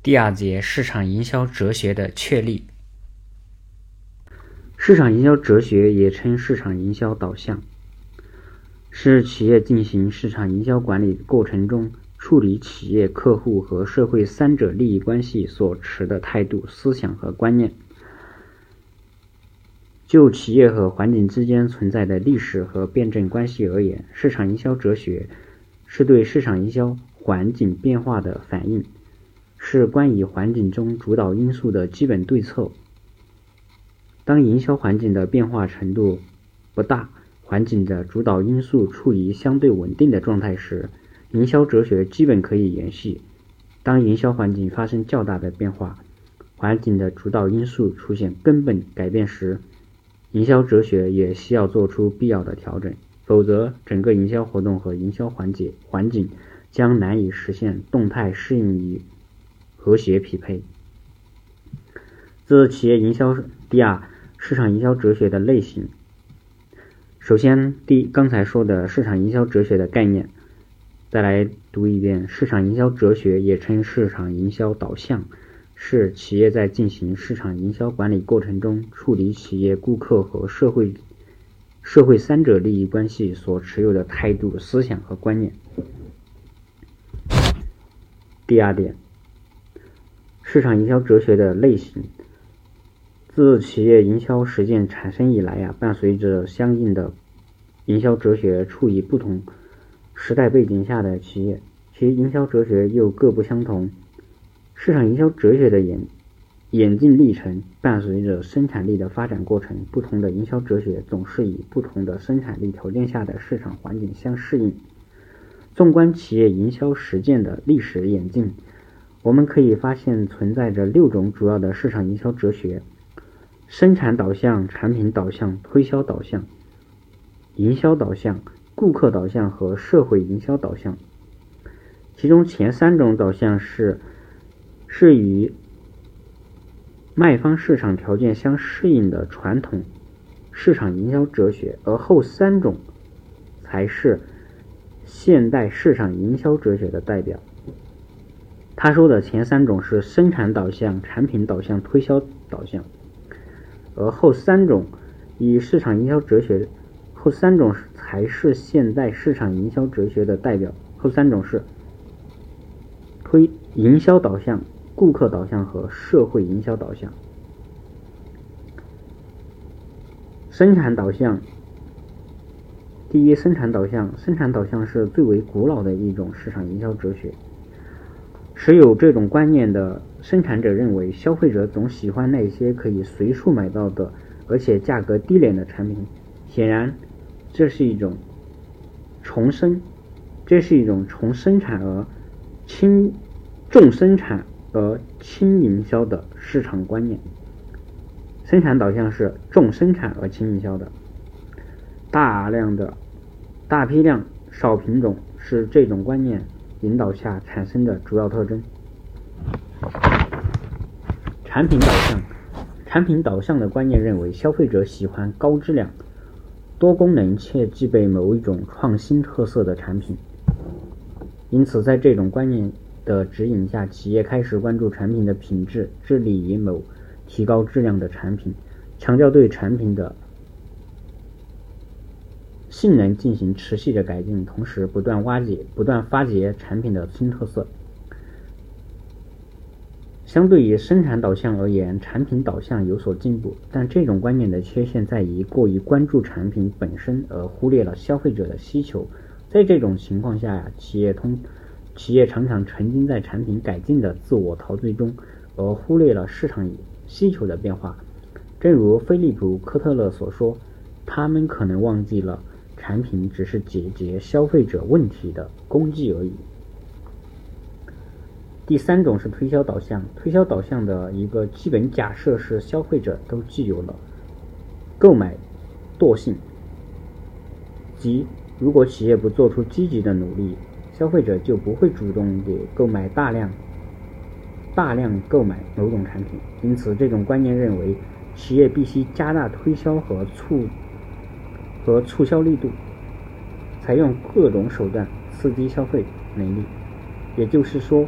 第二节市场营销哲学的确立。市场营销哲学也称市场营销导向，是企业进行市场营销管理过程中处理企业、客户和社会三者利益关系所持的态度、思想和观念。就企业和环境之间存在的历史和辩证关系而言，市场营销哲学是对市场营销环境变化的反应。是关于环境中主导因素的基本对策。当营销环境的变化程度不大，环境的主导因素处于相对稳定的状态时，营销哲学基本可以延续；当营销环境发生较大的变化，环境的主导因素出现根本改变时，营销哲学也需要做出必要的调整，否则整个营销活动和营销环节环境将难以实现动态适应与。和谐匹配。自企业营销第二，市场营销哲学的类型。首先，第刚才说的市场营销哲学的概念，再来读一遍。市场营销哲学也称市场营销导向，是企业在进行市场营销管理过程中处理企业、顾客和社会社会三者利益关系所持有的态度、思想和观念。第二点。市场营销哲学的类型，自企业营销实践产生以来呀，伴随着相应的营销哲学处于不同时代背景下的企业，其营销哲学又各不相同。市场营销哲学的演演进历程，伴随着生产力的发展过程，不同的营销哲学总是以不同的生产力条件下的市场环境相适应。纵观企业营销实践的历史演进。我们可以发现，存在着六种主要的市场营销哲学：生产导向、产品导向、推销导向、营销导向、顾客导向和社会营销导向。其中前三种导向是是与卖方市场条件相适应的传统市场营销哲学，而后三种才是现代市场营销哲学的代表。他说的前三种是生产导向、产品导向、推销导向，而后三种以市场营销哲学，后三种才是现代市场营销哲学的代表。后三种是推营销导向、顾客导向和社会营销导向。生产导向，第一，生产导向，生产导向是最为古老的一种市场营销哲学。持有这种观念的生产者认为，消费者总喜欢那些可以随处买到的，而且价格低廉的产品。显然，这是一种重生，这是一种从生产而轻重生产而轻营销的市场观念。生产导向是重生产而轻营销的，大量的、大批量、少品种是这种观念。引导下产生的主要特征。产品导向，产品导向的观念认为，消费者喜欢高质量、多功能且具备某一种创新特色的产品。因此，在这种观念的指引下，企业开始关注产品的品质，致力于某提高质量的产品，强调对产品的。性能进行持续的改进，同时不断挖掘、不断发掘产品的新特色。相对于生产导向而言，产品导向有所进步，但这种观念的缺陷在于过于关注产品本身，而忽略了消费者的需求。在这种情况下呀，企业通企业常常沉浸在产品改进的自我陶醉中，而忽略了市场需求的变化。正如菲利普·科特勒所说，他们可能忘记了。产品只是解决消费者问题的工具而已。第三种是推销导向，推销导向的一个基本假设是消费者都具有了购买惰性，即如果企业不做出积极的努力，消费者就不会主动的购买大量大量购买某种产品。因此，这种观念认为，企业必须加大推销和促。和促销力度，采用各种手段刺激消费能力。也就是说，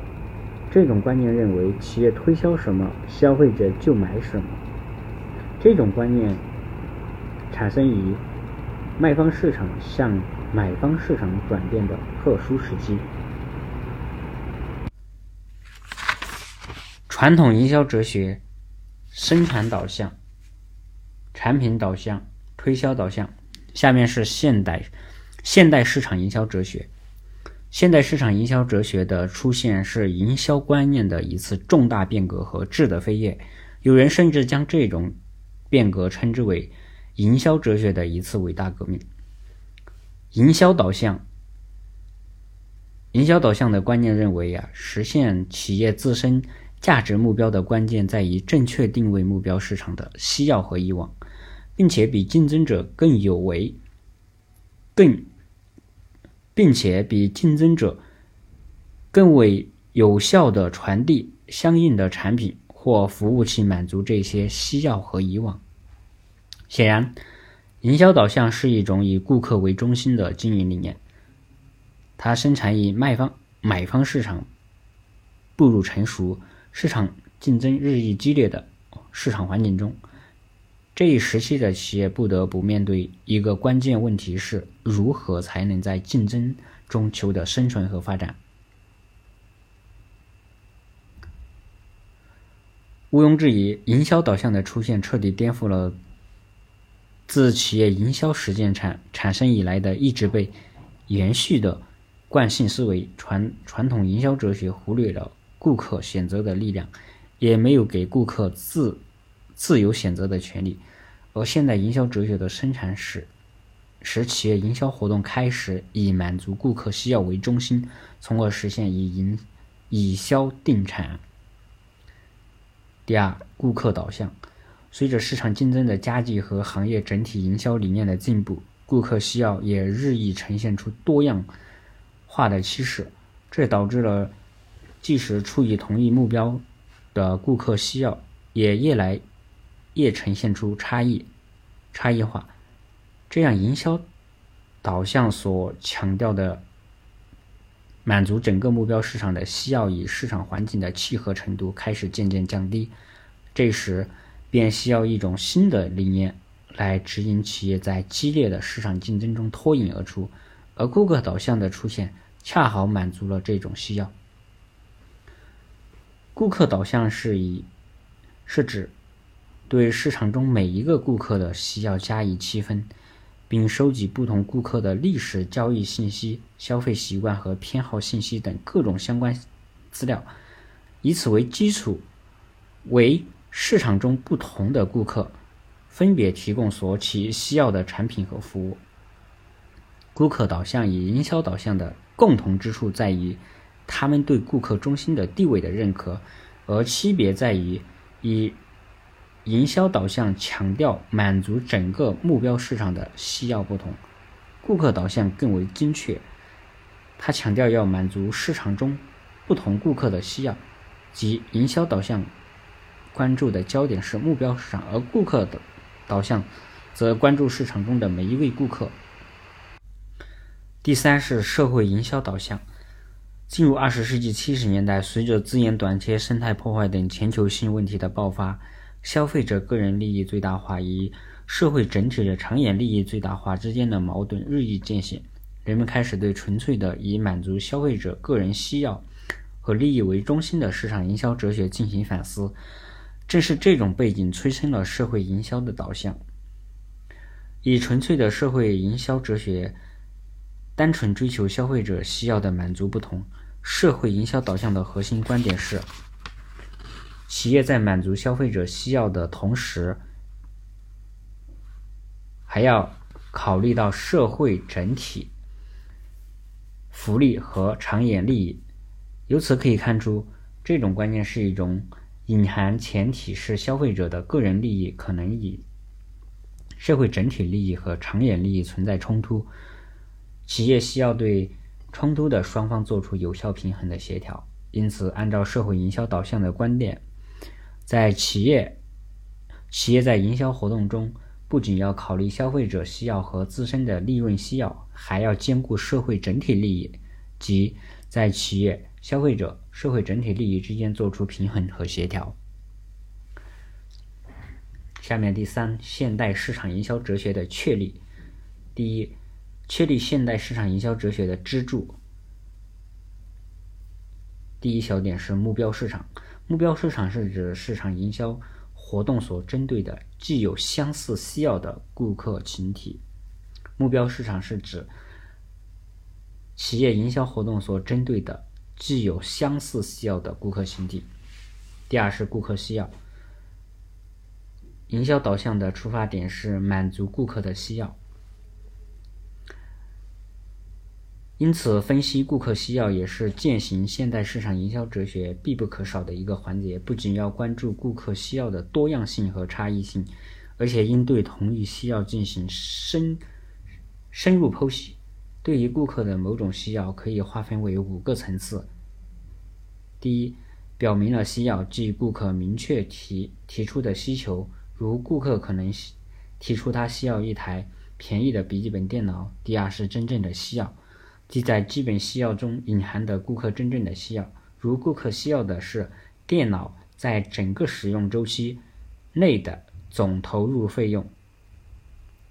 这种观念认为，企业推销什么，消费者就买什么。这种观念产生于卖方市场向买方市场转变的特殊时期。传统营销哲学：生产导向、产品导向、推销导向。下面是现代现代市场营销哲学。现代市场营销哲学的出现是营销观念的一次重大变革和质的飞跃。有人甚至将这种变革称之为营销哲学的一次伟大革命。营销导向，营销导向的观念认为啊，实现企业自身。价值目标的关键在于正确定位目标市场的需要和欲望，并且比竞争者更有为、更，并且比竞争者更为有效的传递相应的产品或服务去满足这些需要和以往。显然，营销导向是一种以顾客为中心的经营理念，它生产以卖方、买方市场步入成熟。市场竞争日益激烈的市场环境中，这一时期的企业不得不面对一个关键问题：是如何才能在竞争中求得生存和发展？毋庸置疑，营销导向的出现彻底颠覆了自企业营销实践产产生以来的一直被延续的惯性思维。传传统营销哲学忽略了。顾客选择的力量，也没有给顾客自自由选择的权利。而现代营销哲学的生产使使企业营销活动开始以满足顾客需要为中心，从而实现以营以销定产。第二，顾客导向。随着市场竞争的加剧和行业整体营销理念的进步，顾客需要也日益呈现出多样化的趋势，这导致了。即使处于同一目标的顾客需要也越来也呈现出差异、差异化，这样营销导向所强调的满足整个目标市场的需要与市场环境的契合程度开始渐渐降低。这时，便需要一种新的理念来指引企业在激烈的市场竞争中脱颖而出，而顾客导向的出现恰好满足了这种需要。顾客导向是以是指对市场中每一个顾客的需要加以区分，并收集不同顾客的历史交易信息、消费习惯和偏好信息等各种相关资料，以此为基础，为市场中不同的顾客分别提供所其需要的产品和服务。顾客导向与营销导向的共同之处在于。他们对顾客中心的地位的认可，而区别在于，以营销导向强调满足整个目标市场的需要不同，顾客导向更为精确，它强调要满足市场中不同顾客的需要，即营销导向关注的焦点是目标市场，而顾客的导向则关注市场中的每一位顾客。第三是社会营销导向。进入二十世纪七十年代，随着资源短缺、生态破坏等全球性问题的爆发，消费者个人利益最大化与社会整体的长远利益最大化之间的矛盾日益渐显。人们开始对纯粹的以满足消费者个人需要和利益为中心的市场营销哲学进行反思。正是这种背景催生了社会营销的导向。以纯粹的社会营销哲学，单纯追求消费者需要的满足不同。社会营销导向的核心观点是：企业在满足消费者需要的同时，还要考虑到社会整体福利和长远利益。由此可以看出，这种观念是一种隐含前提是消费者的个人利益可能与社会整体利益和长远利益存在冲突，企业需要对。冲突的双方做出有效平衡的协调，因此，按照社会营销导向的观点，在企业，企业在营销活动中不仅要考虑消费者需要和自身的利润需要，还要兼顾社会整体利益，即在企业消费者、社会整体利益之间做出平衡和协调。下面第三，现代市场营销哲学的确立。第一，确立现代市场营销哲学的支柱。第一小点是目标市场。目标市场是指市场营销活动所针对的既有相似需要的顾客群体。目标市场是指企业营销活动所针对的既有相似需要的顾客群体。第二是顾客需要。营销导向的出发点是满足顾客的需要。因此，分析顾客需要也是践行现代市场营销哲学必不可少的一个环节。不仅要关注顾客需要的多样性和差异性，而且应对同一需要进行深深入剖析。对于顾客的某种需要，可以划分为五个层次。第一，表明了需要，即顾客明确提提出的需求，如顾客可能提出他需要一台便宜的笔记本电脑。第二是真正的需要。即在基本需要中隐含的顾客真正的需要，如顾客需要的是电脑在整个使用周期内的总投入费用、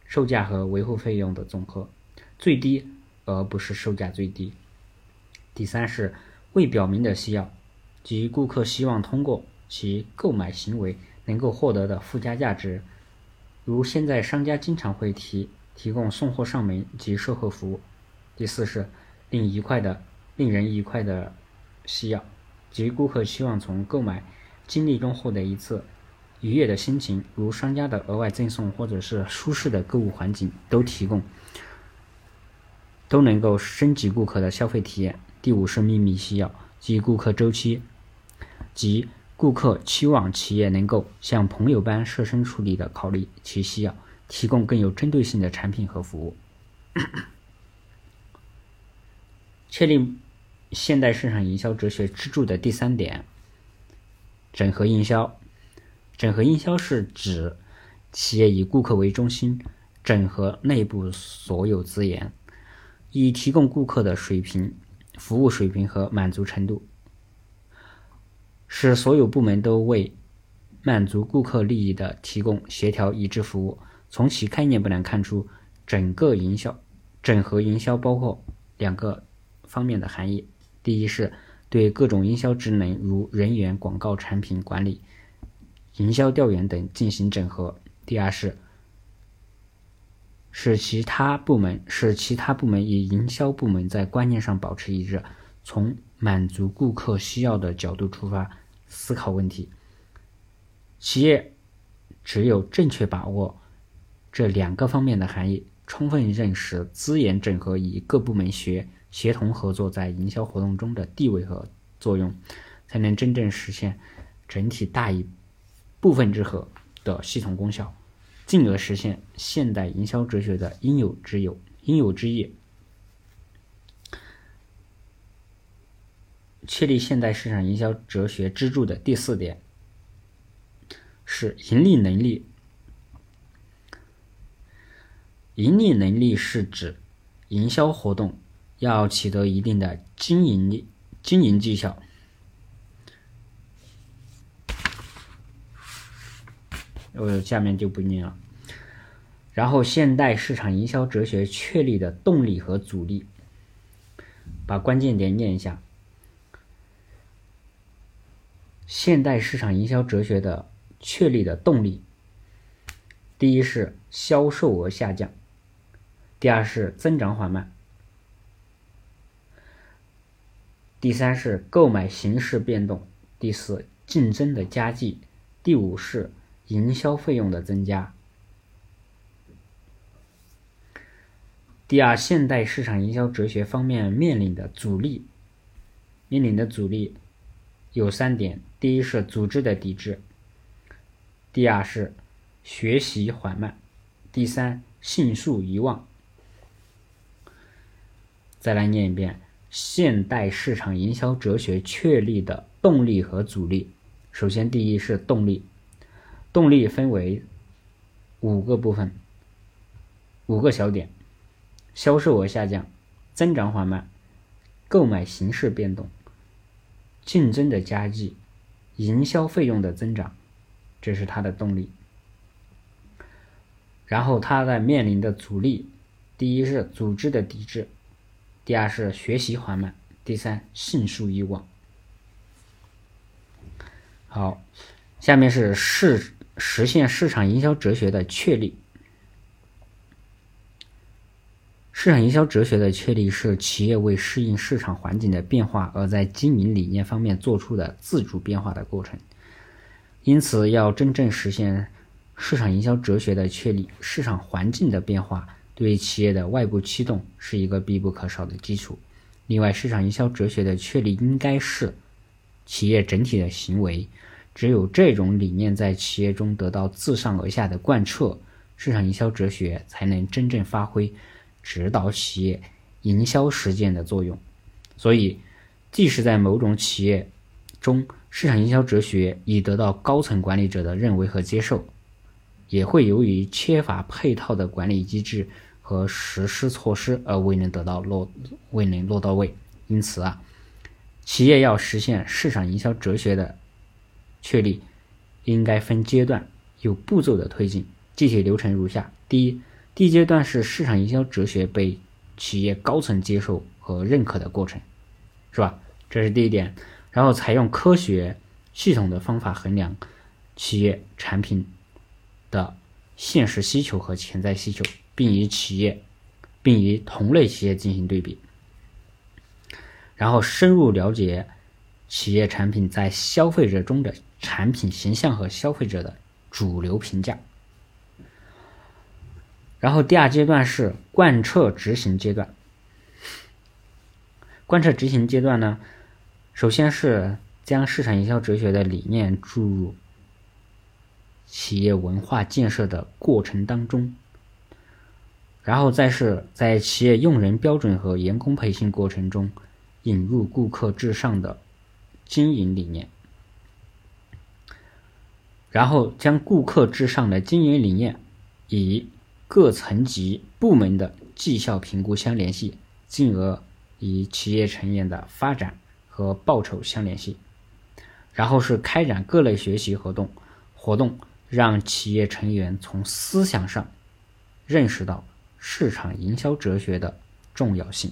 售价和维护费用的总和最低，而不是售价最低。第三是未表明的需要，即顾客希望通过其购买行为能够获得的附加价值，如现在商家经常会提提供送货上门及售后服务。第四是令愉快的、令人愉快的需要，即顾客希望从购买经历中获得一次愉悦的心情，如商家的额外赠送或者是舒适的购物环境都提供，都能够升级顾客的消费体验。第五是秘密需要，即顾客周期，即顾客期望企业能够像朋友般设身处地的考虑其需要，提供更有针对性的产品和服务。确立现代市场营销哲学支柱的第三点：整合营销。整合营销是指企业以顾客为中心，整合内部所有资源，以提供顾客的水平、服务水平和满足程度，使所有部门都为满足顾客利益的提供协调一致服务。从其概念不难看出，整个营销整合营销包括两个。方面的含义，第一是对各种营销职能，如人员、广告、产品管理、营销调研等进行整合；第二是使其他部门使其他部门与营销部门在观念上保持一致，从满足顾客需要的角度出发思考问题。企业只有正确把握这两个方面的含义，充分认识资源整合与各部门学。协同合作在营销活动中的地位和作用，才能真正实现整体大于部分之和的系统功效，进而实现现代营销哲学的应有之有、应有之义。确立现代市场营销哲学支柱的第四点是盈利能力。盈利能力是指营销活动。要取得一定的经营力、经营绩效。我下面就不念了。然后，现代市场营销哲学确立的动力和阻力，把关键点念一下。现代市场营销哲学的确立的动力，第一是销售额下降，第二是增长缓慢。第三是购买形式变动，第四竞争的加剧，第五是营销费用的增加。第二，现代市场营销哲学方面面临的阻力，面临的阻力有三点：第一是组织的抵制，第二是学习缓慢，第三迅速遗忘。再来念一遍。现代市场营销哲学确立的动力和阻力。首先，第一是动力，动力分为五个部分，五个小点：销售额下降、增长缓慢、购买形式变动、竞争的加剧、营销费用的增长，这是它的动力。然后它在面临的阻力，第一是组织的抵制，第二是学习缓慢，第三迅速遗忘。好，下面是市实现市场营销哲学的确立。市场营销哲学的确立是企业为适应市场环境的变化而在经营理念方面做出的自主变化的过程。因此，要真正实现市场营销哲学的确立，市场环境的变化对企业的外部驱动是一个必不可少的基础。另外，市场营销哲学的确立应该是企业整体的行为。只有这种理念在企业中得到自上而下的贯彻，市场营销哲学才能真正发挥。指导企业营销实践的作用，所以，即使在某种企业中，市场营销哲学已得到高层管理者的认为和接受，也会由于缺乏配套的管理机制和实施措施而未能得到落未能落到位。因此啊，企业要实现市场营销哲学的确立，应该分阶段、有步骤的推进。具体流程如下：第一。第一阶段是市场营销哲学被企业高层接受和认可的过程，是吧？这是第一点。然后采用科学系统的方法衡量企业产品的现实需求和潜在需求，并与企业并与同类企业进行对比。然后深入了解企业产品在消费者中的产品形象和消费者的主流评价。然后第二阶段是贯彻执行阶段。贯彻执行阶段呢，首先是将市场营销哲学的理念注入企业文化建设的过程当中，然后再是在企业用人标准和员工培训过程中引入顾客至上的经营理念，然后将顾客至上的经营理念以各层级部门的绩效评估相联系，进而与企业成员的发展和报酬相联系。然后是开展各类学习活动，活动让企业成员从思想上认识到市场营销哲学的重要性。